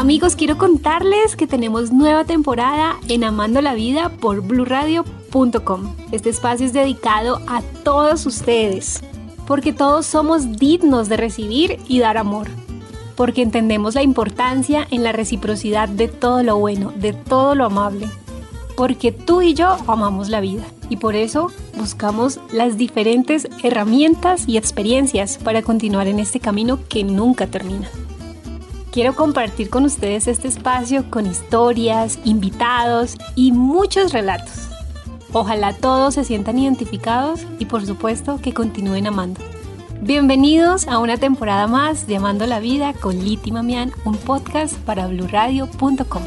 Amigos, quiero contarles que tenemos nueva temporada en Amando la Vida por bluradio.com. Este espacio es dedicado a todos ustedes, porque todos somos dignos de recibir y dar amor, porque entendemos la importancia en la reciprocidad de todo lo bueno, de todo lo amable, porque tú y yo amamos la vida y por eso buscamos las diferentes herramientas y experiencias para continuar en este camino que nunca termina. Quiero compartir con ustedes este espacio con historias, invitados y muchos relatos. Ojalá todos se sientan identificados y por supuesto que continúen amando. Bienvenidos a una temporada más de Amando la Vida con Liti Mamián, un podcast para bluradio.com.